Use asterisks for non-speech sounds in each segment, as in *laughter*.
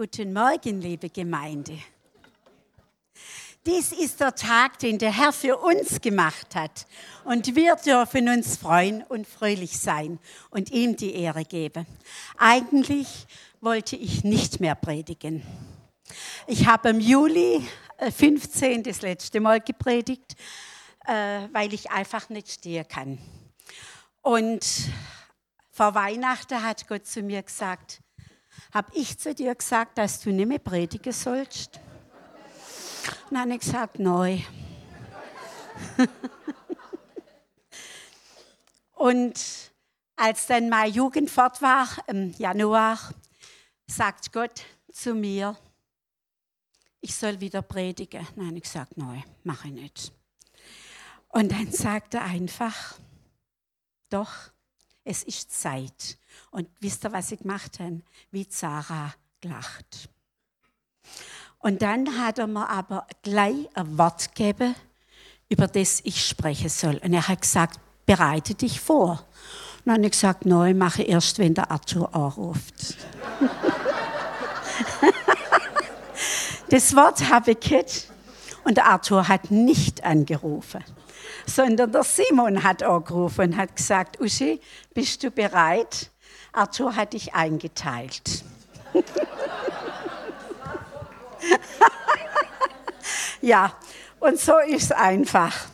Guten Morgen, liebe Gemeinde. Dies ist der Tag, den der Herr für uns gemacht hat. Und wir dürfen uns freuen und fröhlich sein und ihm die Ehre geben. Eigentlich wollte ich nicht mehr predigen. Ich habe im Juli 15 äh, das letzte Mal gepredigt, äh, weil ich einfach nicht stehen kann. Und vor Weihnachten hat Gott zu mir gesagt, habe ich zu dir gesagt, dass du nicht mehr predigen sollst? Und dann habe ich gesagt, neu. *laughs* Und als dann meine Jugend fort war, im Januar, sagt Gott zu mir, ich soll wieder predigen. Habe ich gesagt, nein, mache ich nicht. Und dann sagt er einfach, doch, es ist Zeit. Und wisst ihr, was ich gemacht habe? Wie Sarah gelacht. Und dann hat er mir aber gleich ein Wort gegeben, über das ich sprechen soll. Und er hat gesagt, bereite dich vor. Und dann habe ich gesagt, nein, mache erst, wenn der Arthur anruft. *laughs* das Wort habe ich gehört und der Arthur hat nicht angerufen sondern der Simon hat angerufen und hat gesagt, Uschi, bist du bereit? Arthur hat dich eingeteilt. *laughs* ja, und so ist es einfach.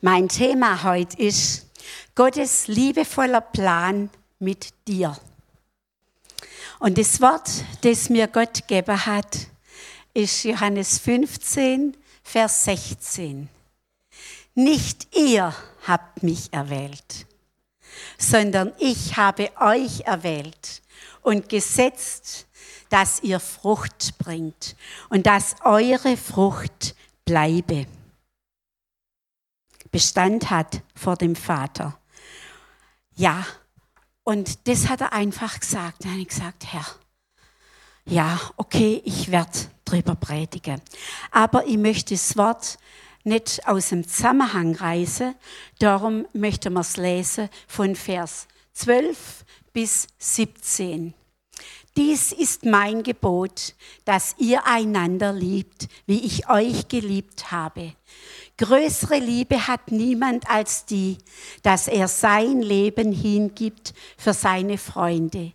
Mein Thema heute ist Gottes liebevoller Plan mit dir. Und das Wort, das mir Gott gegeben hat, ist Johannes 15, Vers 16. Nicht ihr habt mich erwählt, sondern ich habe euch erwählt und gesetzt, dass ihr Frucht bringt und dass eure Frucht bleibe. Bestand hat vor dem Vater. Ja, und das hat er einfach gesagt. Dann habe ich gesagt, Herr, ja, okay, ich werde drüber predigen. Aber ich möchte das Wort nicht aus dem Zusammenhang reißen. Darum möchte man es lesen von Vers 12 bis 17. Dies ist mein Gebot, dass ihr einander liebt, wie ich euch geliebt habe. Größere Liebe hat niemand als die, dass er sein Leben hingibt für seine Freunde.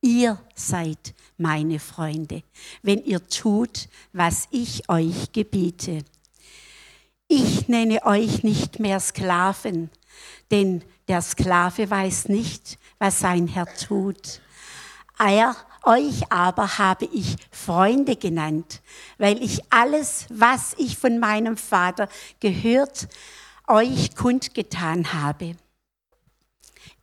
Ihr seid meine Freunde, wenn ihr tut, was ich euch gebiete. Ich nenne euch nicht mehr Sklaven, denn der Sklave weiß nicht, was sein Herr tut. Er, euch aber habe ich Freunde genannt, weil ich alles, was ich von meinem Vater gehört, euch kundgetan habe.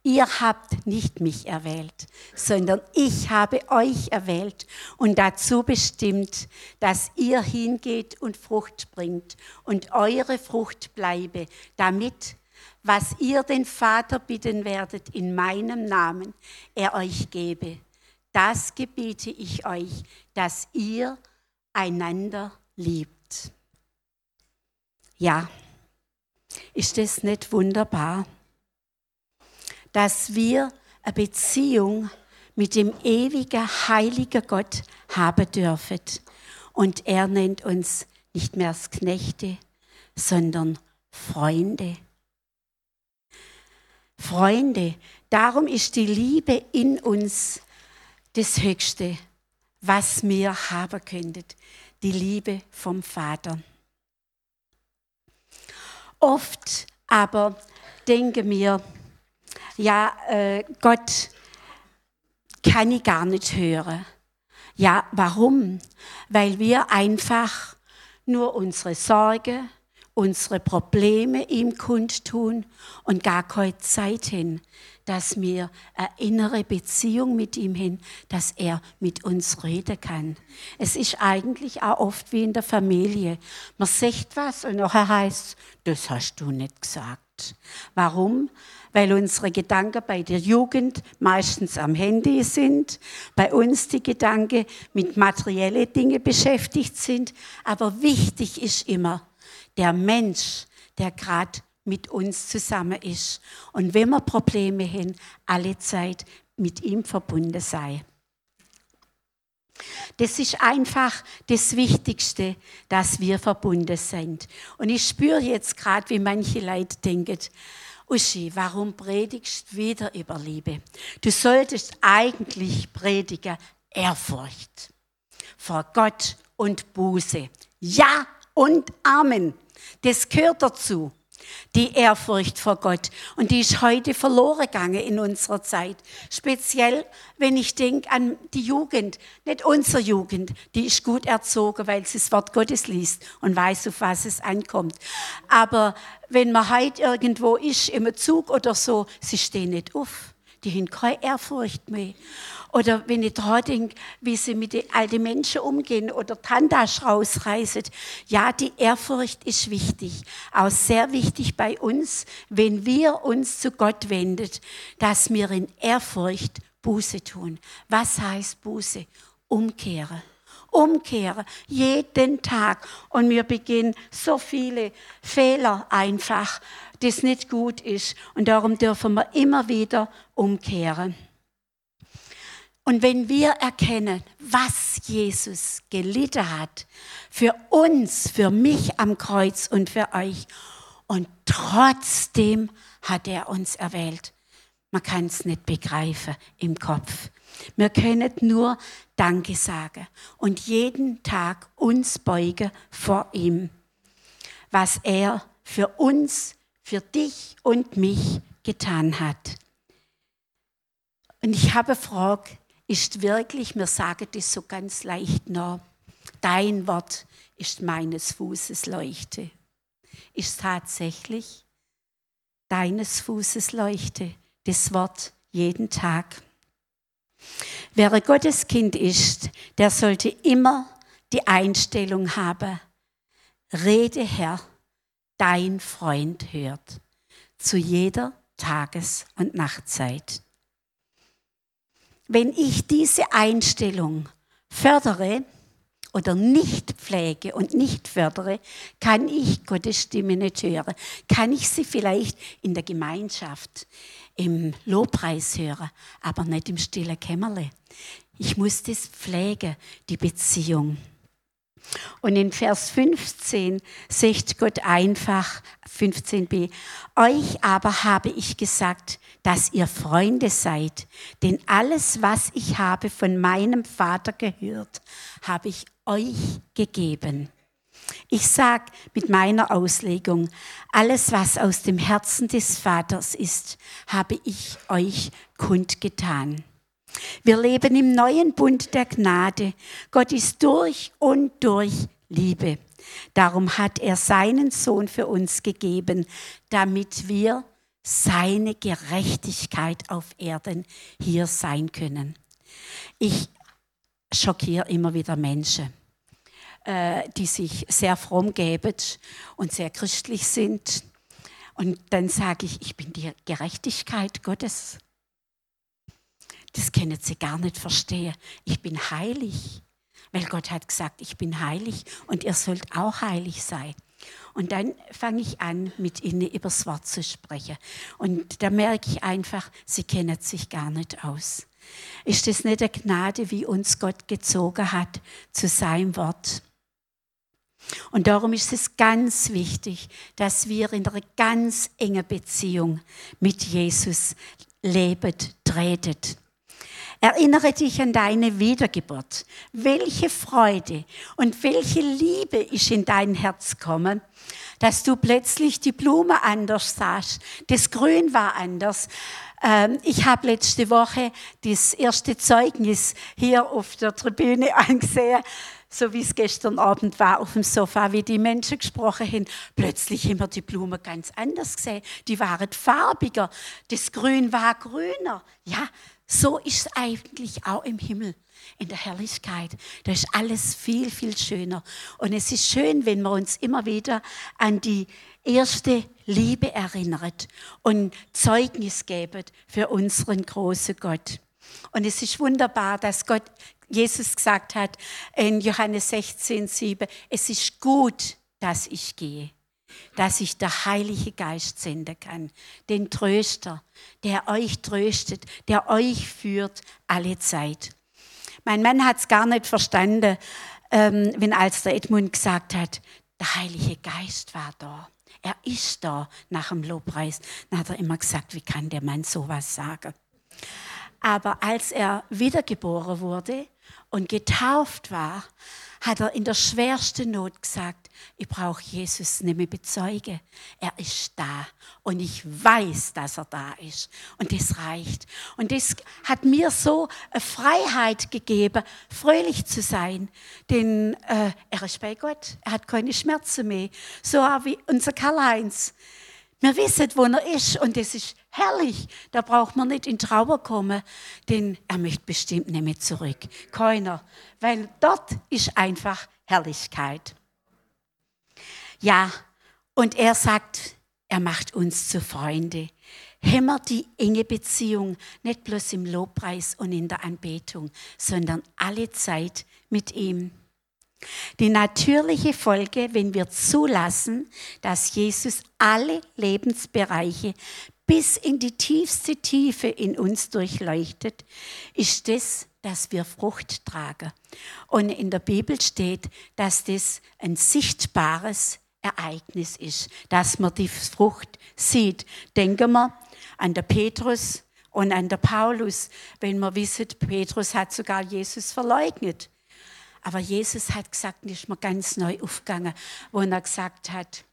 Ihr habt nicht mich erwählt, sondern ich habe euch erwählt und dazu bestimmt, dass ihr hingeht und Frucht bringt und eure Frucht bleibe, damit, was ihr den Vater bitten werdet in meinem Namen, er euch gebe. Das gebiete ich euch, dass ihr einander liebt. Ja, ist das nicht wunderbar? Dass wir eine Beziehung mit dem ewigen, heiligen Gott haben dürfen. Und er nennt uns nicht mehr als Knechte, sondern Freunde. Freunde, darum ist die Liebe in uns das Höchste, was wir haben könnten. Die Liebe vom Vater. Oft aber denken wir, ja, äh, Gott kann ich gar nicht hören. Ja, warum? Weil wir einfach nur unsere Sorge, unsere Probleme ihm kundtun und gar keine Zeit hin, dass wir eine innere Beziehung mit ihm hin, dass er mit uns reden kann. Es ist eigentlich auch oft wie in der Familie. Man sagt was und nachher heißt, das hast du nicht gesagt. Warum? weil unsere Gedanken bei der Jugend meistens am Handy sind, bei uns die Gedanken mit materiellen Dingen beschäftigt sind. Aber wichtig ist immer der Mensch, der gerade mit uns zusammen ist. Und wenn wir Probleme haben, alle Zeit mit ihm verbunden sei. Das ist einfach das Wichtigste, dass wir verbunden sind. Und ich spüre jetzt gerade, wie manche Leute denken, Uschi, warum predigst du wieder über Liebe? Du solltest eigentlich predigen Ehrfurcht vor Gott und Buße. Ja und Amen. Das gehört dazu die Ehrfurcht vor Gott. Und die ist heute verloren gegangen in unserer Zeit. Speziell, wenn ich denke an die Jugend, nicht unsere Jugend, die ist gut erzogen, weil sie das Wort Gottes liest und weiß, auf was es ankommt. Aber wenn man heute irgendwo ist, im Zug oder so, sie stehen nicht auf. Die haben keine Ehrfurcht mehr. Oder wenn ich daran denke, wie sie mit den alten Menschen umgehen oder Tandasch rausreißen. Ja, die Ehrfurcht ist wichtig. Auch sehr wichtig bei uns, wenn wir uns zu Gott wenden, dass wir in Ehrfurcht Buße tun. Was heißt Buße? Umkehren. Umkehren. Jeden Tag. Und wir beginnen so viele Fehler einfach, das nicht gut ist. Und darum dürfen wir immer wieder umkehren. Und wenn wir erkennen, was Jesus gelitten hat, für uns, für mich am Kreuz und für euch, und trotzdem hat er uns erwählt. Man kann es nicht begreifen im Kopf. Wir können nur Danke sagen und jeden Tag uns beugen vor ihm, was er für uns, für dich und mich getan hat. Und ich habe Frage, ist wirklich, mir sagen das so ganz leicht nach, dein Wort ist meines Fußes Leuchte. Ist tatsächlich deines Fußes Leuchte, das Wort jeden Tag. Wer Gottes Kind ist, der sollte immer die Einstellung haben, rede Herr, dein Freund hört, zu jeder Tages- und Nachtzeit. Wenn ich diese Einstellung fördere oder nicht pflege und nicht fördere, kann ich Gottes Stimme nicht hören. Kann ich sie vielleicht in der Gemeinschaft, im Lobpreis hören, aber nicht im stillen Kämmerle. Ich muss das pflegen, die Beziehung. Und in Vers 15 sagt Gott einfach, 15b, euch aber habe ich gesagt, dass ihr Freunde seid, denn alles, was ich habe von meinem Vater gehört, habe ich euch gegeben. Ich sage mit meiner Auslegung, alles, was aus dem Herzen des Vaters ist, habe ich euch kundgetan. Wir leben im neuen Bund der Gnade. Gott ist durch und durch Liebe. Darum hat er seinen Sohn für uns gegeben, damit wir seine Gerechtigkeit auf Erden hier sein können. Ich schockiere immer wieder Menschen, die sich sehr fromm geben und sehr christlich sind. Und dann sage ich, ich bin die Gerechtigkeit Gottes. Das können sie gar nicht verstehen. Ich bin heilig, weil Gott hat gesagt, ich bin heilig und ihr sollt auch heilig sein. Und dann fange ich an, mit ihnen übers Wort zu sprechen. Und da merke ich einfach, sie kennen sich gar nicht aus. Ist das nicht eine Gnade, wie uns Gott gezogen hat zu seinem Wort? Und darum ist es ganz wichtig, dass wir in einer ganz engen Beziehung mit Jesus leben, treten. Erinnere dich an deine Wiedergeburt. Welche Freude und welche Liebe ist in dein Herz gekommen, dass du plötzlich die Blume anders sahst. Das Grün war anders. Ähm, ich habe letzte Woche das erste Zeugnis hier auf der Tribüne *laughs* angesehen so wie es gestern Abend war auf dem Sofa, wie die Menschen gesprochen haben. Plötzlich wir die Blumen ganz anders gesehen. Die waren farbiger. Das Grün war grüner. Ja, so ist es eigentlich auch im Himmel, in der Herrlichkeit. Da ist alles viel, viel schöner. Und es ist schön, wenn wir uns immer wieder an die erste Liebe erinnert und Zeugnis geben für unseren großen Gott. Und es ist wunderbar, dass Gott, Jesus gesagt hat in Johannes 16, 7, es ist gut, dass ich gehe dass ich der Heilige Geist senden kann, den Tröster, der euch tröstet, der euch führt alle Zeit. Mein Mann hat es gar nicht verstanden, ähm, wenn als der Edmund gesagt hat, der Heilige Geist war da. Er ist da nach dem Lobpreis. Dann hat er immer gesagt, wie kann der Mann sowas sagen? Aber als er wiedergeboren wurde und getauft war, hat er in der schwersten Not gesagt, ich brauche Jesus nicht mehr bezeugen. Er ist da und ich weiß, dass er da ist. Und das reicht. Und das hat mir so eine Freiheit gegeben, fröhlich zu sein. Denn äh, er ist bei Gott. Er hat keine Schmerzen mehr. So wie unser Karl-Heinz. Wir wissen, wo er ist und das ist herrlich. Da braucht man nicht in Trauer kommen, denn er möchte bestimmt nicht mehr zurück. Keiner, weil dort ist einfach Herrlichkeit. Ja, und er sagt, er macht uns zu Freunde. Hämmer die enge Beziehung, nicht bloß im Lobpreis und in der Anbetung, sondern alle Zeit mit ihm. Die natürliche Folge, wenn wir zulassen, dass Jesus alle Lebensbereiche bis in die tiefste Tiefe in uns durchleuchtet, ist das, dass wir Frucht tragen. Und in der Bibel steht, dass das ein sichtbares Ereignis ist, dass man die Frucht sieht. Denken wir an der Petrus und an der Paulus, wenn man wisset, Petrus hat sogar Jesus verleugnet. Aber Jesus hat gesagt, ist mir ganz neu aufgegangen, wo er gesagt hat,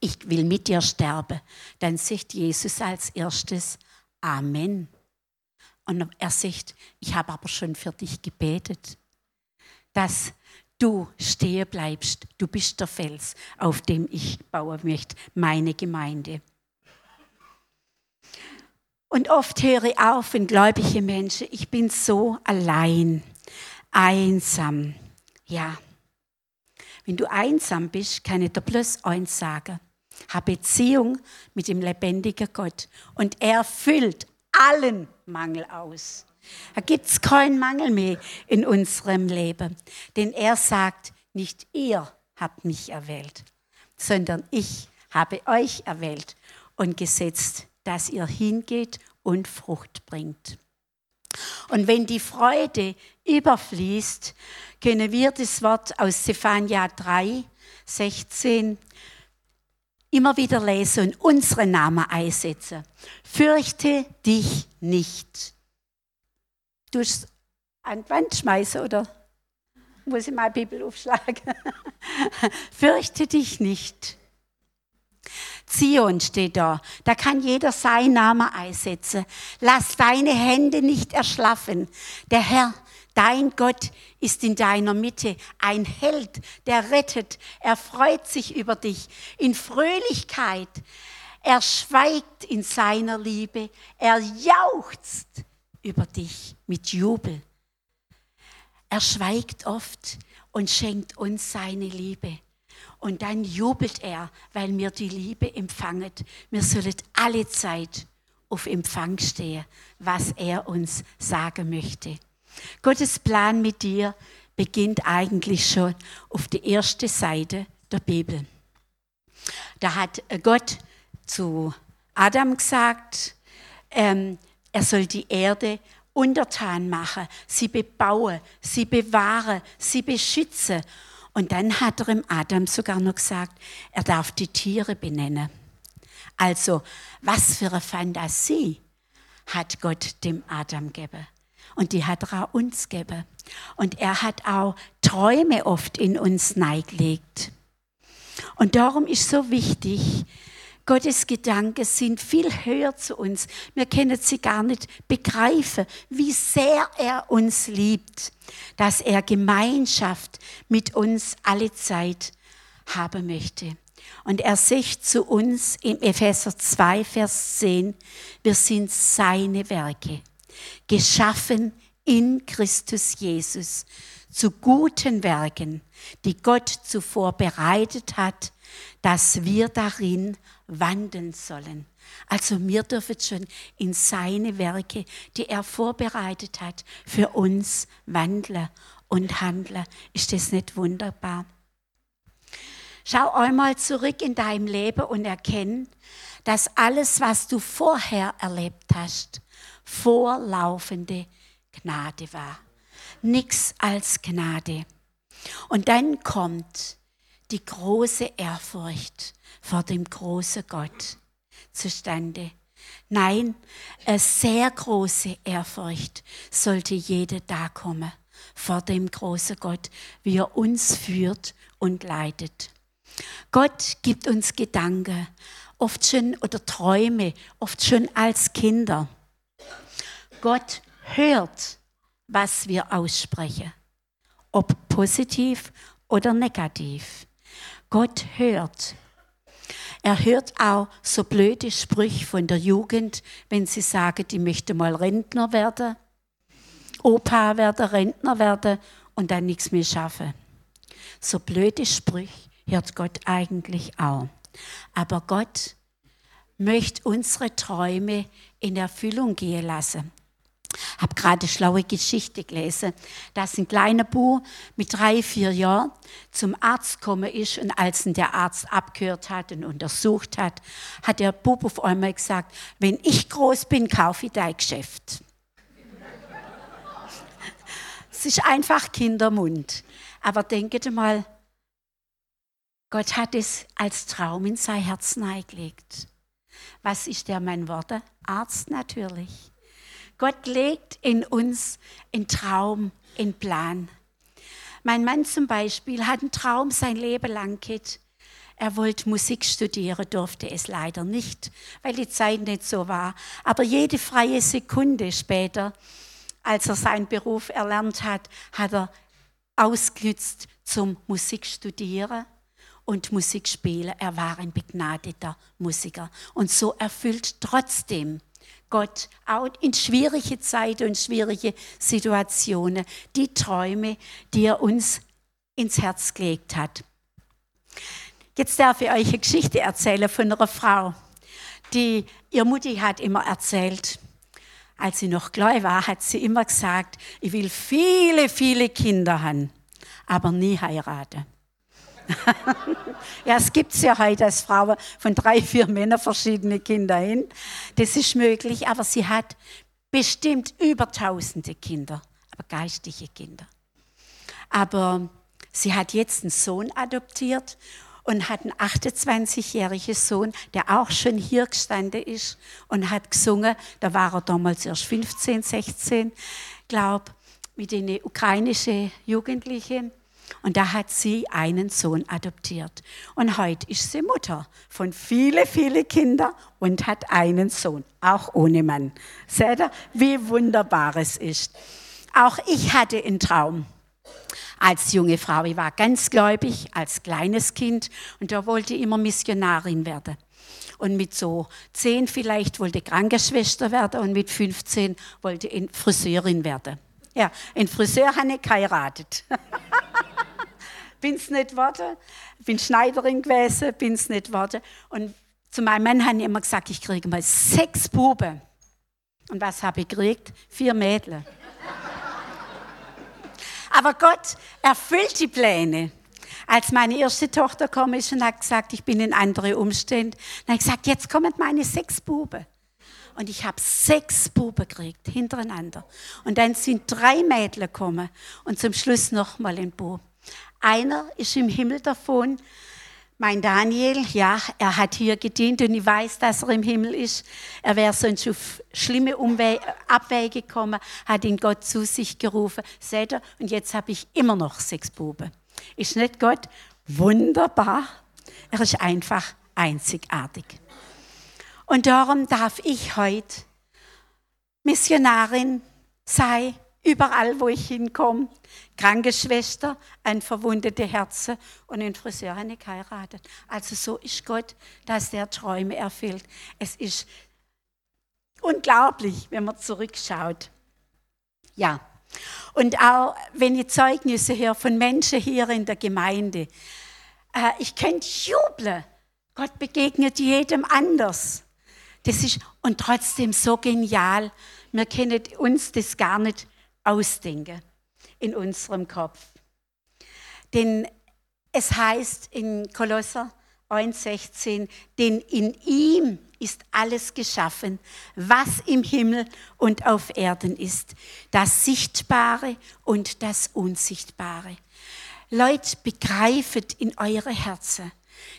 ich will mit dir sterben. Dann sagt Jesus als erstes Amen. Und er sagt, ich habe aber schon für dich gebetet, dass du stehen bleibst. Du bist der Fels, auf dem ich bauen möchte, meine Gemeinde. Und oft höre ich auf, wenn gläubige Menschen, ich bin so allein einsam. Ja. Wenn du einsam bist, kann ich dir bloß eins sagen. Hab Beziehung mit dem lebendigen Gott. Und er füllt allen Mangel aus. Da gibt es keinen Mangel mehr in unserem Leben. Denn er sagt, nicht ihr habt mich erwählt, sondern ich habe euch erwählt und gesetzt, dass ihr hingeht und Frucht bringt. Und wenn die Freude überfließt, können wir das Wort aus Zephania 3, 16 immer wieder lesen und unsere Namen einsetzen. Fürchte dich nicht. Du es an die Wand schmeißen oder muss ich mal Bibel aufschlagen? *laughs* Fürchte dich nicht. Zion steht da. Da kann jeder seinen Namen einsetzen. Lass deine Hände nicht erschlaffen. Der Herr, dein Gott, ist in deiner Mitte. Ein Held, der rettet. Er freut sich über dich in Fröhlichkeit. Er schweigt in seiner Liebe. Er jauchzt über dich mit Jubel. Er schweigt oft und schenkt uns seine Liebe. Und dann jubelt er, weil wir die Liebe empfangen. Wir sollen alle Zeit auf Empfang stehen, was er uns sagen möchte. Gottes Plan mit dir beginnt eigentlich schon auf der ersten Seite der Bibel. Da hat Gott zu Adam gesagt, ähm, er soll die Erde untertan machen, sie bebauen, sie bewahren, sie beschützen und dann hat er im Adam sogar noch gesagt, er darf die Tiere benennen. Also, was für eine Fantasie hat Gott dem Adam gegeben. Und die hat er uns gegeben. Und er hat auch Träume oft in uns neigelegt. Und darum ist so wichtig, Gottes Gedanken sind viel höher zu uns. Wir können sie gar nicht begreifen, wie sehr er uns liebt, dass er Gemeinschaft mit uns alle Zeit haben möchte. Und er sagt zu uns im Epheser 2, Vers 10, wir sind seine Werke, geschaffen in Christus Jesus zu guten Werken, die Gott zuvor bereitet hat, dass wir darin wandeln sollen. Also wir dürfen schon in seine Werke, die er vorbereitet hat, für uns wandeln und handeln. Ist das nicht wunderbar? Schau einmal zurück in deinem Leben und erkenn, dass alles, was du vorher erlebt hast, vorlaufende Gnade war. nichts als Gnade. Und dann kommt die große Ehrfurcht vor dem großen Gott zustande. Nein, eine sehr große Ehrfurcht sollte jeder da kommen vor dem großen Gott, wie er uns führt und leitet. Gott gibt uns Gedanken, oft schon oder Träume, oft schon als Kinder. Gott hört, was wir aussprechen, ob positiv oder negativ. Gott hört. Er hört auch so blöde Sprüche von der Jugend, wenn sie sagen, die möchte mal Rentner werden, Opa werden, Rentner werden und dann nichts mehr schaffen. So blöde Sprüche hört Gott eigentlich auch. Aber Gott möchte unsere Träume in Erfüllung gehen lassen. Habe gerade schlaue Geschichte gelesen, dass ein kleiner Bub mit drei, vier Jahren zum Arzt gekommen ist und als ihn der Arzt abgehört hat und untersucht hat, hat der Bub auf einmal gesagt, wenn ich groß bin, kaufe ich dein Geschäft. Es ist einfach Kindermund. Aber denket mal, Gott hat es als Traum in sein Herz eingelegt. Was ist der mein Wort? Arzt natürlich. Gott legt in uns einen Traum, einen Plan. Mein Mann zum Beispiel hat einen Traum sein Leben lang gehabt. Er wollte Musik studieren, durfte es leider nicht, weil die Zeit nicht so war. Aber jede freie Sekunde später, als er seinen Beruf erlernt hat, hat er ausgenützt zum Musikstudieren und Musik spielen. Er war ein begnadeter Musiker. Und so erfüllt trotzdem Gott auch in schwierige Zeiten und schwierige Situationen die Träume, die er uns ins Herz gelegt hat. Jetzt darf ich euch eine Geschichte erzählen von einer Frau, die ihr Mutti hat immer erzählt. Als sie noch klein war, hat sie immer gesagt, ich will viele, viele Kinder haben, aber nie heiraten. Ja, es gibt ja heute als Frau von drei, vier Männern verschiedene Kinder hin. Das ist möglich, aber sie hat bestimmt über tausende Kinder, aber geistige Kinder. Aber sie hat jetzt einen Sohn adoptiert und hat einen 28-jährigen Sohn, der auch schon hier gestanden ist und hat gesungen. Da war er damals erst 15, 16, glaube mit den ukrainischen Jugendlichen. Und da hat sie einen Sohn adoptiert. Und heute ist sie Mutter von viele, viele Kindern und hat einen Sohn, auch ohne Mann. Seht ihr, wie wunderbar es ist. Auch ich hatte einen Traum als junge Frau. Ich war ganz gläubig als kleines Kind und da wollte ich immer Missionarin werden. Und mit so zehn vielleicht wollte Krankenschwester werden und mit 15 wollte ich Friseurin werden. Ja, ein Friseur habe ich geheiratet. *laughs* bin's nicht geworden, bin Schneiderin gewesen, bin's nicht geworden. Und zu meinem Mann habe ich immer gesagt, ich kriege mal sechs Buben. Und was habe ich gekriegt? Vier Mädchen. Aber Gott erfüllt die Pläne. Als meine erste Tochter kam ist und hat gesagt, ich bin in andere Umstände, dann habe ich gesagt, jetzt kommen meine sechs Buben. Und ich habe sechs Buben gekriegt, hintereinander. Und dann sind drei Mädchen gekommen und zum Schluss noch mal ein Bub. Einer ist im Himmel davon. Mein Daniel, ja, er hat hier gedient und ich weiß, dass er im Himmel ist. Er wäre sonst auf schlimme Umwege, Abwege gekommen, hat ihn Gott zu sich gerufen. Seht ihr? Und jetzt habe ich immer noch sechs Buben. Ist nicht Gott wunderbar? Er ist einfach einzigartig. Und darum darf ich heute Missionarin sein Überall, wo ich hinkomme, Krankenschwester, ein verwundete Herzen und ein Friseur habe ich geheiratet. Also so ist Gott, dass der Träume erfüllt. Es ist unglaublich, wenn man zurückschaut. Ja, und auch wenn ich Zeugnisse höre von Menschen hier in der Gemeinde, äh, ich könnte jubeln. Gott begegnet jedem anders. Das ist und trotzdem so genial. Wir können uns das gar nicht ausdenken in unserem Kopf. Denn es heißt in Kolosser 1,16, denn in ihm ist alles geschaffen, was im Himmel und auf Erden ist, das Sichtbare und das Unsichtbare. Leute, begreifet in eure Herzen,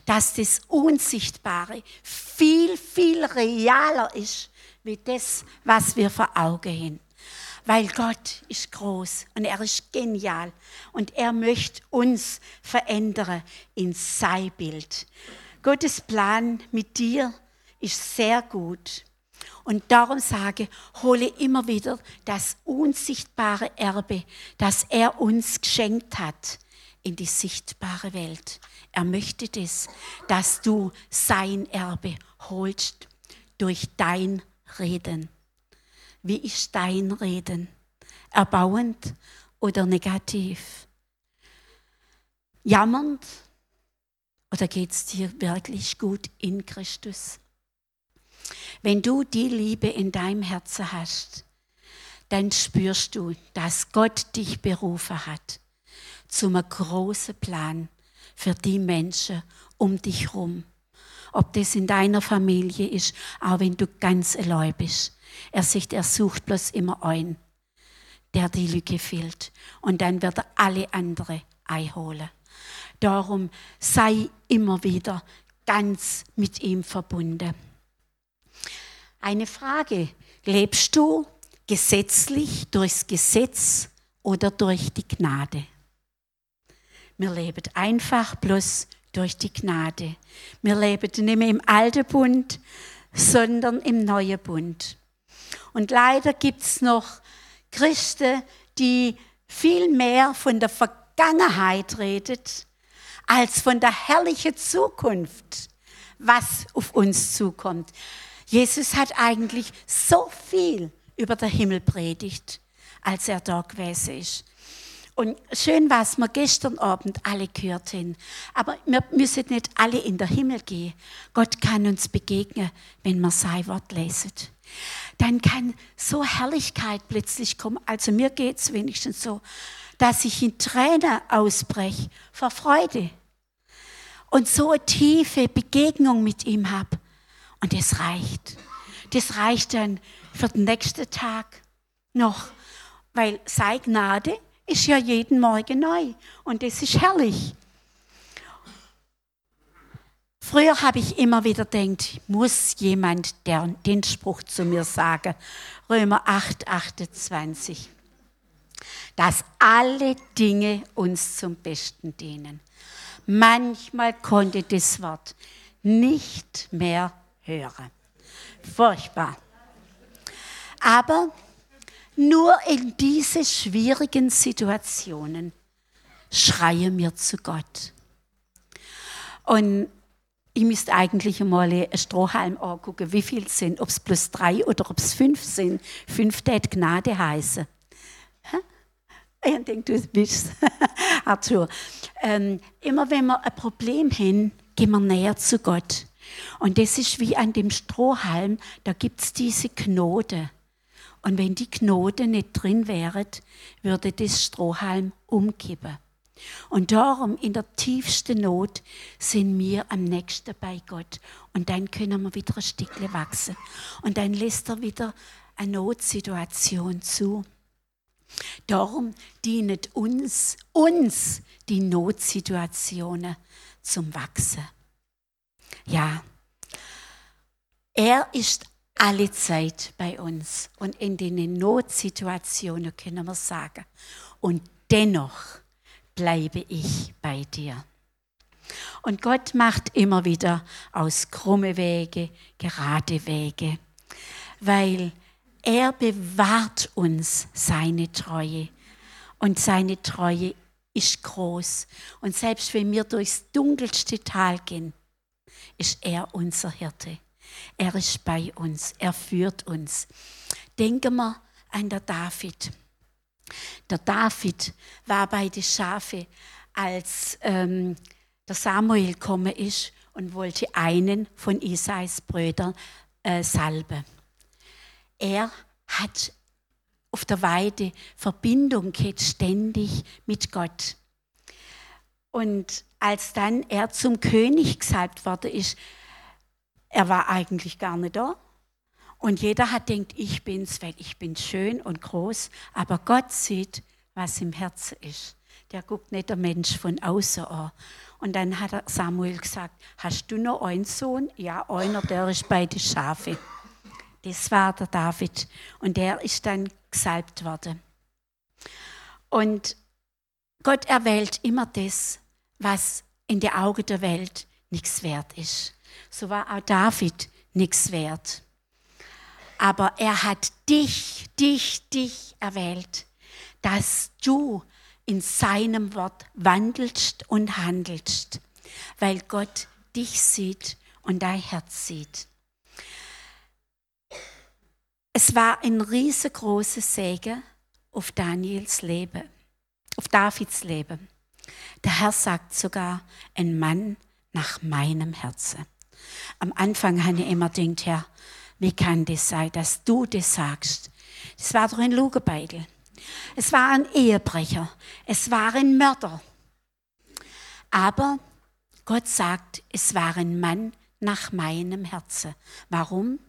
dass das Unsichtbare viel, viel realer ist, wie das, was wir vor Augen haben. Weil Gott ist groß und er ist genial und er möchte uns verändern in sein Bild. Gottes Plan mit dir ist sehr gut. Und darum sage, hole immer wieder das unsichtbare Erbe, das er uns geschenkt hat, in die sichtbare Welt. Er möchte das, dass du sein Erbe holst durch dein Reden. Wie ist dein Reden? Erbauend oder negativ? Jammernd oder geht es dir wirklich gut in Christus? Wenn du die Liebe in deinem Herzen hast, dann spürst du, dass Gott dich berufen hat zum großen Plan für die Menschen um dich herum. Ob das in deiner Familie ist, auch wenn du ganz allein bist. Er sagt, er sucht bloß immer einen, der die Lücke füllt. Und dann wird er alle andere einholen. Darum sei immer wieder ganz mit ihm verbunden. Eine Frage, lebst du gesetzlich durchs Gesetz oder durch die Gnade? Wir leben einfach bloß durch die Gnade. Wir leben nicht mehr im alten Bund, sondern im neuen Bund. Und leider gibt es noch Christen, die viel mehr von der Vergangenheit redet, als von der herrlichen Zukunft, was auf uns zukommt. Jesus hat eigentlich so viel über den Himmel predigt, als er da gewesen ist. Und schön was wir gestern Abend alle gehört haben. Aber wir müssen nicht alle in den Himmel gehen. Gott kann uns begegnen, wenn wir sein Wort lesen. Dann kann so Herrlichkeit plötzlich kommen. Also mir geht es wenigstens so, dass ich in Tränen ausbreche vor Freude. Und so eine tiefe Begegnung mit ihm habe. Und das reicht. Das reicht dann für den nächsten Tag noch. Weil sei Gnade ist ja jeden Morgen neu und das ist herrlich. Früher habe ich immer wieder gedacht, muss jemand den Spruch zu mir sagen. Römer 8, 28. Dass alle Dinge uns zum Besten dienen. Manchmal konnte das Wort nicht mehr hören. Furchtbar. Aber nur in diese schwierigen Situationen schreien wir zu Gott. Und ich müsste eigentlich einmal einen Strohhalm angucken, wie viel sind, ob es plus drei oder ob es fünf sind. Fünf tät Gnade heißen. Ich denke, du bist *laughs* Arthur. Ähm, immer wenn wir ein Problem haben, gehen wir näher zu Gott. Und das ist wie an dem Strohhalm, da gibt es diese Knoten. Und wenn die Knoten nicht drin wären, würde das Strohhalm umkippen. Und darum in der tiefsten Not sind wir am nächsten bei Gott. Und dann können wir wieder ein Stückchen wachsen. Und dann lässt er wieder eine Notsituation zu. Darum dienen uns, uns die Notsituationen zum Wachsen. Ja, er ist alle Zeit bei uns. Und in den Notsituationen können wir sagen, und dennoch bleibe ich bei dir. Und Gott macht immer wieder aus krumme Wege gerade Wege, weil er bewahrt uns seine Treue. Und seine Treue ist groß. Und selbst wenn wir durchs dunkelste Tal gehen, ist er unser Hirte. Er ist bei uns, er führt uns. Denken wir an der David. Der David war bei den Schafe, als ähm, der Samuel gekommen ist und wollte einen von Isais Brüdern äh, salben. Er hat auf der Weide Verbindung gehabt, ständig mit Gott. Und als dann er zum König gesalbt worden ist, er war eigentlich gar nicht da. Und jeder hat denkt, ich bin's, weil ich bin schön und groß. Aber Gott sieht, was im Herzen ist. Der guckt nicht der Mensch von außen an. Und dann hat Samuel gesagt, hast du noch einen Sohn? Ja, einer, der ist bei den Schafe. Das war der David. Und der ist dann gesalbt worden. Und Gott erwählt immer das, was in den Augen der Welt nichts wert ist. So war auch David nichts wert. Aber er hat dich, dich, dich erwählt, dass du in seinem Wort wandelst und handelst, weil Gott dich sieht und dein Herz sieht. Es war ein riesengroßes Segen auf Daniels Leben, auf Davids Leben. Der Herr sagt sogar, ein Mann nach meinem Herzen. Am Anfang habe ich immer gedacht, Herr, wie kann das sein, dass du das sagst? Das war doch ein Lugebeidel. Es war ein Ehebrecher. Es war ein Mörder. Aber Gott sagt, es war ein Mann nach meinem Herzen. Warum?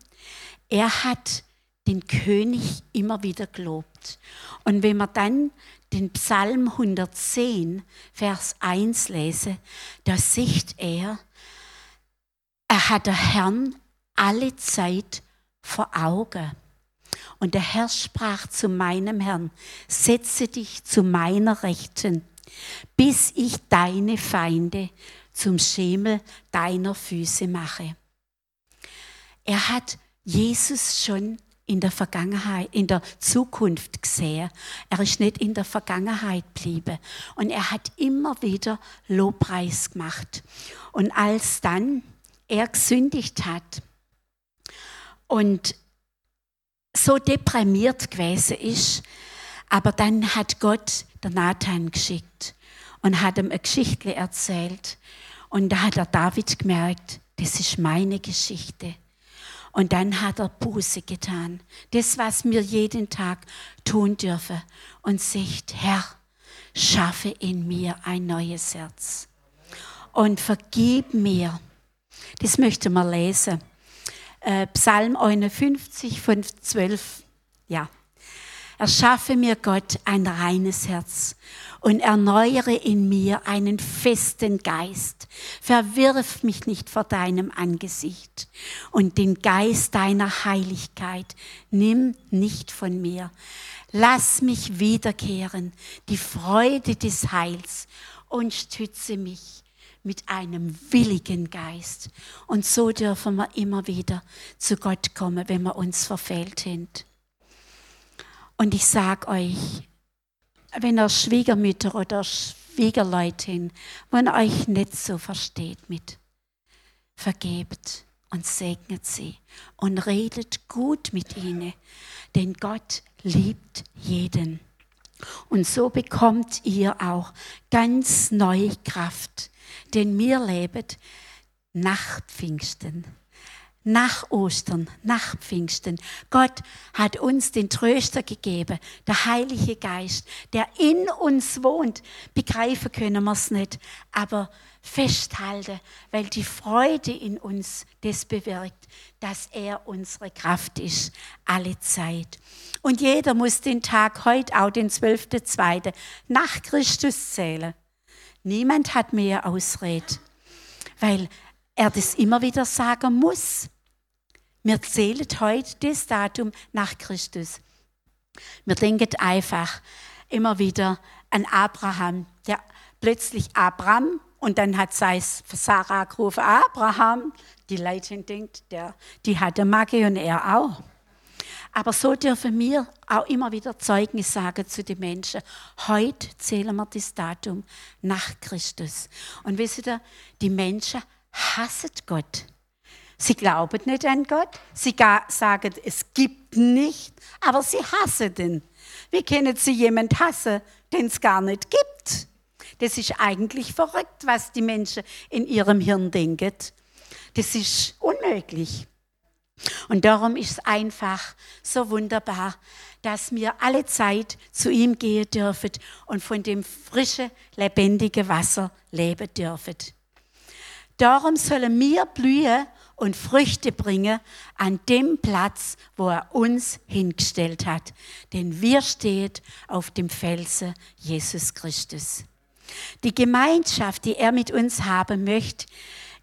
Er hat den König immer wieder gelobt. Und wenn man dann den Psalm 110, Vers 1 lese, da sieht er, er hat der Herrn alle Zeit vor Augen. Und der Herr sprach zu meinem Herrn, setze dich zu meiner Rechten, bis ich deine Feinde zum Schemel deiner Füße mache. Er hat Jesus schon in der Vergangenheit, in der Zukunft gesehen. Er ist nicht in der Vergangenheit geblieben. Und er hat immer wieder Lobpreis gemacht. Und als dann er gesündigt hat und so deprimiert gewesen ist, aber dann hat Gott der Nathan geschickt und hat ihm eine Geschichte erzählt. Und da hat der David gemerkt, das ist meine Geschichte. Und dann hat er Buße getan. Das, was wir jeden Tag tun dürfen. Und sagt, Herr, schaffe in mir ein neues Herz. Und vergib mir. Das möchte man lesen. Äh, Psalm 51, 5, 12. Ja. Erschaffe mir Gott ein reines Herz und erneuere in mir einen festen Geist. Verwirf mich nicht vor deinem Angesicht und den Geist deiner Heiligkeit nimm nicht von mir. Lass mich wiederkehren, die Freude des Heils und stütze mich mit einem willigen Geist. Und so dürfen wir immer wieder zu Gott kommen, wenn wir uns verfehlt sind. Und ich sage euch, wenn ihr Schwiegermütter oder Schwiegerleute, wenn euch nicht so versteht mit, vergebt und segnet sie und redet gut mit ihnen, denn Gott liebt jeden. Und so bekommt ihr auch ganz neue Kraft, denn wir leben nach Pfingsten nach Ostern, nach Pfingsten. Gott hat uns den Tröster gegeben, der Heilige Geist, der in uns wohnt. Begreifen können wir es nicht, aber festhalten, weil die Freude in uns das bewirkt, dass er unsere Kraft ist, alle Zeit. Und jeder muss den Tag heute, auch den 12.2., nach Christus zählen. Niemand hat mehr Ausrede, weil er das immer wieder sagen muss. Wir zählen heute das Datum nach Christus. Wir denken einfach immer wieder an Abraham, der plötzlich Abraham und dann hat Sarah gerufen, Abraham. Die Leute denkt, der, die hatte Magie und er auch. Aber so dürfen wir auch immer wieder Zeugnis sagen zu den Menschen. Heute zählen wir das Datum nach Christus. Und wisst ihr, die Menschen hassen Gott. Sie glauben nicht an Gott. Sie sagen, es gibt nicht, aber sie hassen ihn. Wie können sie jemand hassen, den es gar nicht gibt? Das ist eigentlich verrückt, was die Menschen in ihrem Hirn denken. Das ist unmöglich. Und darum ist es einfach so wunderbar, dass wir alle Zeit zu ihm gehen dürfen und von dem frischen, lebendigen Wasser leben dürfen. Darum sollen wir blühen und Früchte bringen an dem Platz, wo er uns hingestellt hat. Denn wir stehen auf dem Felsen Jesus Christus. Die Gemeinschaft, die er mit uns haben möchte,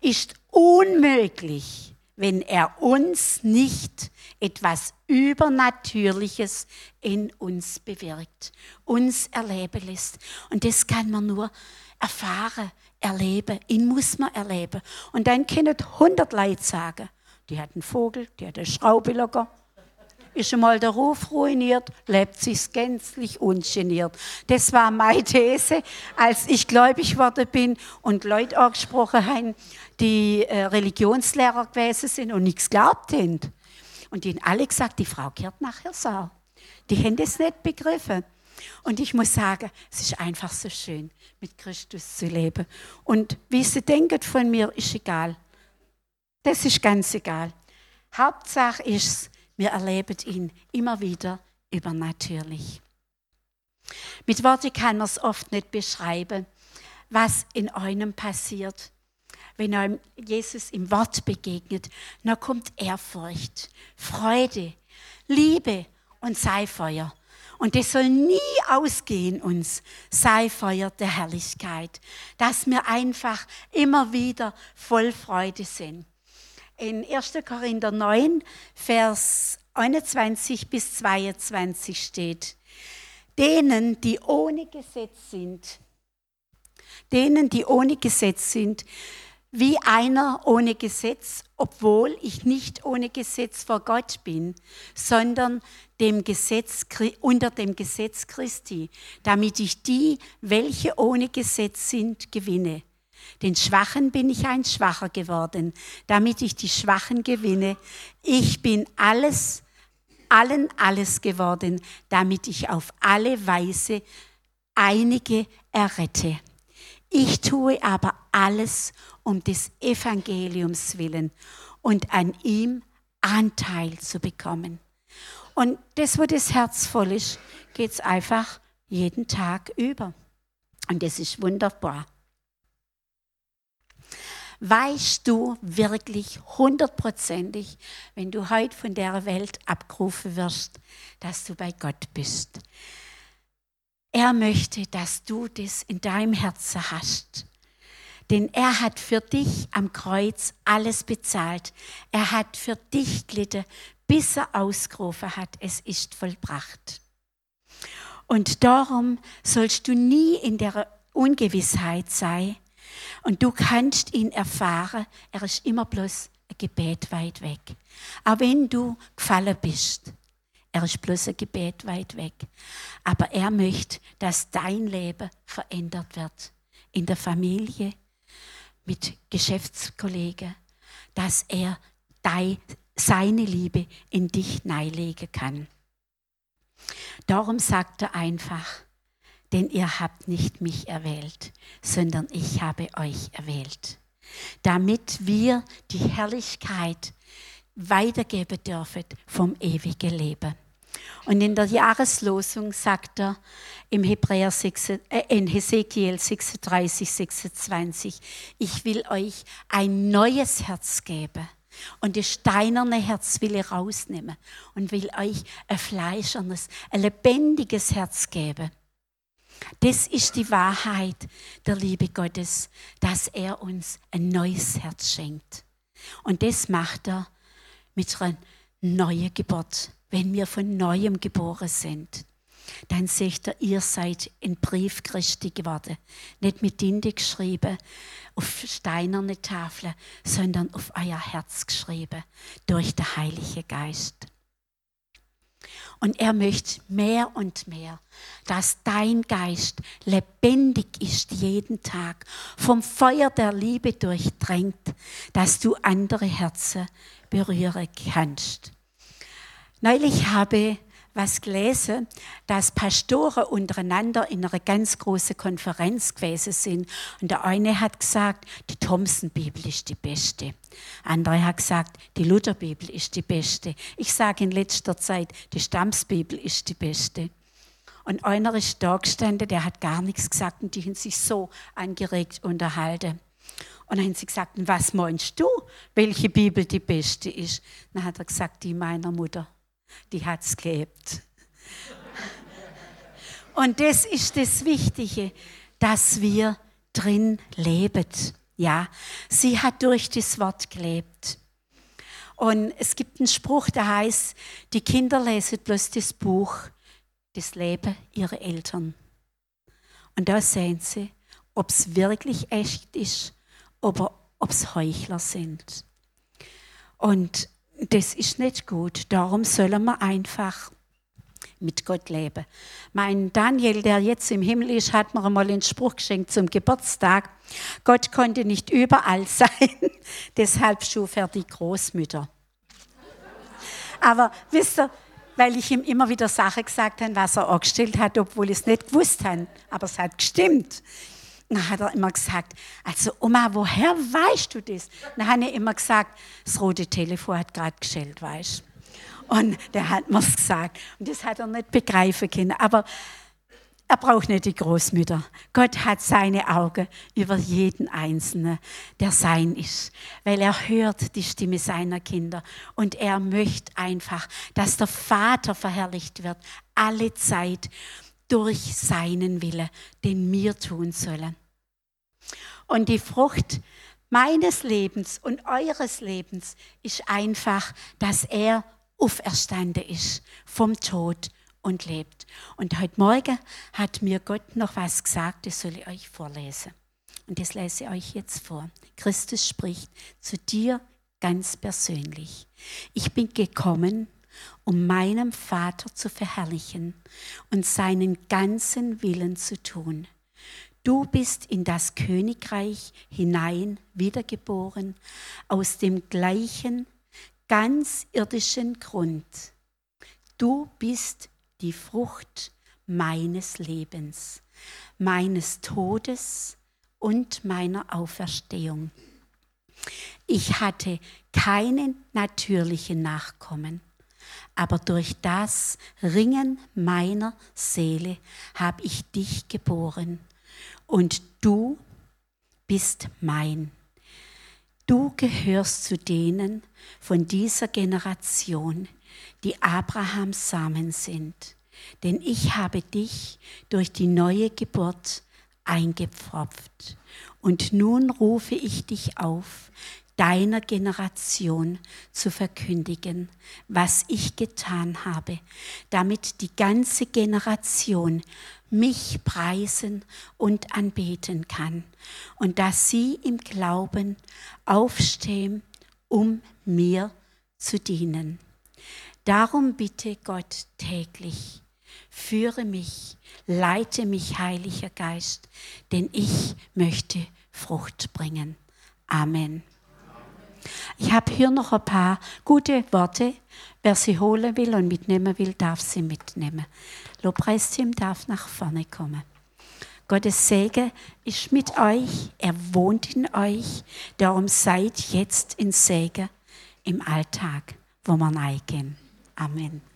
ist unmöglich, wenn er uns nicht etwas Übernatürliches in uns bewirkt, uns erleben lässt. Und das kann man nur erfahren, erleben, ihn muss man erleben. Und dann können 100 Leute sagen, die hat einen Vogel, die hat einen Schraubelager, ist einmal der Ruf ruiniert, lebt sich gänzlich ungeniert. Das war meine These, als ich gläubig geworden bin und Leute angesprochen haben, die äh, Religionslehrer gewesen sind und nichts glaubt haben. Und die haben alle gesagt, die Frau kehrt nachher so. Die haben das nicht begriffen. Und ich muss sagen, es ist einfach so schön, mit Christus zu leben. Und wie sie denken von mir, ist egal. Das ist ganz egal. Hauptsache ist, wir erleben ihn immer wieder übernatürlich. Mit Worten kann man es oft nicht beschreiben, was in einem passiert. Wenn einem Jesus im Wort begegnet, dann kommt Ehrfurcht, Freude, Liebe und Seifeuer. Und das soll nie ausgehen uns, Seifeuer der Herrlichkeit, dass wir einfach immer wieder voll Freude sind in 1. Korinther 9, Vers 21 bis 22 steht, denen, die ohne Gesetz sind, denen, die ohne Gesetz sind, wie einer ohne Gesetz, obwohl ich nicht ohne Gesetz vor Gott bin, sondern dem Gesetz, unter dem Gesetz Christi, damit ich die, welche ohne Gesetz sind, gewinne. Den Schwachen bin ich ein Schwacher geworden, damit ich die Schwachen gewinne. Ich bin alles, allen alles geworden, damit ich auf alle Weise einige errette. Ich tue aber alles um des Evangeliums willen und an ihm Anteil zu bekommen. Und das, wo das Herz voll ist, geht es einfach jeden Tag über. Und das ist wunderbar. Weißt du wirklich hundertprozentig, wenn du heute von der Welt abgerufen wirst, dass du bei Gott bist? Er möchte, dass du das in deinem Herzen hast. Denn er hat für dich am Kreuz alles bezahlt. Er hat für dich gelitten, bis er ausgerufen hat, es ist vollbracht. Und darum sollst du nie in der Ungewissheit sein, und du kannst ihn erfahren, er ist immer bloß ein Gebet weit weg. Auch wenn du gefallen bist, er ist bloß ein Gebet weit weg. Aber er möchte, dass dein Leben verändert wird. In der Familie, mit Geschäftskollegen, dass er dein, seine Liebe in dich neilegen kann. Darum sagt er einfach, denn ihr habt nicht mich erwählt, sondern ich habe euch erwählt, damit wir die Herrlichkeit weitergeben dürfen vom ewigen Leben. Und in der Jahreslosung sagt er im Hebräer 6, äh, in Hesekiel 36, 26, ich will euch ein neues Herz geben. Und das steinerne Herz will ich rausnehmen und will euch ein fleischernes, ein lebendiges Herz geben. Das ist die Wahrheit der Liebe Gottes, dass er uns ein neues Herz schenkt. Und das macht er mit einer neuen Geburt. Wenn wir von neuem geboren sind, dann sagt er, ihr seid ein Brief Christi geworden. Nicht mit Dinde geschrieben, auf steinerne Tafeln, sondern auf euer Herz geschrieben, durch den Heiligen Geist. Und er möchte mehr und mehr, dass dein Geist lebendig ist jeden Tag, vom Feuer der Liebe durchdrängt, dass du andere Herzen berühren kannst. Neulich habe was gelesen, dass Pastoren untereinander in einer ganz großen Konferenz gewesen sind. Und der eine hat gesagt, die Thomson-Bibel ist die beste. Andere hat gesagt, die Luther-Bibel ist die beste. Ich sage in letzter Zeit, die Stamms-Bibel ist die beste. Und einer ist da gestanden, der hat gar nichts gesagt und die haben sich so angeregt unterhalten. Und dann haben sie gesagt, was meinst du, welche Bibel die beste ist? Dann hat er gesagt, die meiner Mutter die hat es gelebt. Und das ist das Wichtige, dass wir drin leben. Ja, sie hat durch das Wort gelebt. Und es gibt einen Spruch, der heißt, die Kinder lesen bloß das Buch, das Leben ihrer Eltern. Und da sehen sie, ob es wirklich echt ist, ob es Heuchler sind. Und das ist nicht gut. Darum sollen wir einfach mit Gott leben. Mein Daniel, der jetzt im Himmel ist, hat mir einmal einen Spruch geschenkt zum Geburtstag. Gott konnte nicht überall *laughs* sein, deshalb schuf er die Großmütter. Aber wisst ihr, weil ich ihm immer wieder Sachen gesagt habe, was er angestellt hat, obwohl ich es nicht gewusst habe. Aber es hat gestimmt. Dann hat er immer gesagt, also Oma, woher weißt du das? Dann habe ich immer gesagt, das rote Telefon hat gerade geschellt, weißt Und der hat mir es gesagt. Und das hat er nicht begreifen können. Aber er braucht nicht die Großmütter. Gott hat seine Augen über jeden Einzelnen, der sein ist, weil er hört die Stimme seiner Kinder und er möchte einfach, dass der Vater verherrlicht wird, alle Zeit durch seinen Wille, den wir tun sollen. Und die Frucht meines Lebens und eures Lebens ist einfach, dass er auferstanden ist vom Tod und lebt. Und heute Morgen hat mir Gott noch was gesagt, das soll ich euch vorlesen. Und das lese ich euch jetzt vor. Christus spricht zu dir ganz persönlich. Ich bin gekommen, um meinem Vater zu verherrlichen und seinen ganzen Willen zu tun. Du bist in das Königreich hinein wiedergeboren, aus dem gleichen, ganz irdischen Grund. Du bist die Frucht meines Lebens, meines Todes und meiner Auferstehung. Ich hatte keinen natürlichen Nachkommen aber durch das Ringen meiner Seele habe ich dich geboren und du bist mein. Du gehörst zu denen von dieser Generation, die Abrahams Samen sind, denn ich habe dich durch die neue Geburt eingepfropft. Und nun rufe ich dich auf, deiner Generation zu verkündigen, was ich getan habe, damit die ganze Generation mich preisen und anbeten kann und dass sie im Glauben aufstehen, um mir zu dienen. Darum bitte Gott täglich, führe mich, leite mich, Heiliger Geist, denn ich möchte Frucht bringen. Amen. Ich habe hier noch ein paar gute Worte. Wer sie holen will und mitnehmen will, darf sie mitnehmen. Lobpreisteam darf nach vorne kommen. Gottes Segen ist mit euch, er wohnt in euch, darum seid jetzt in Segen im Alltag, wo wir reingehen. Amen.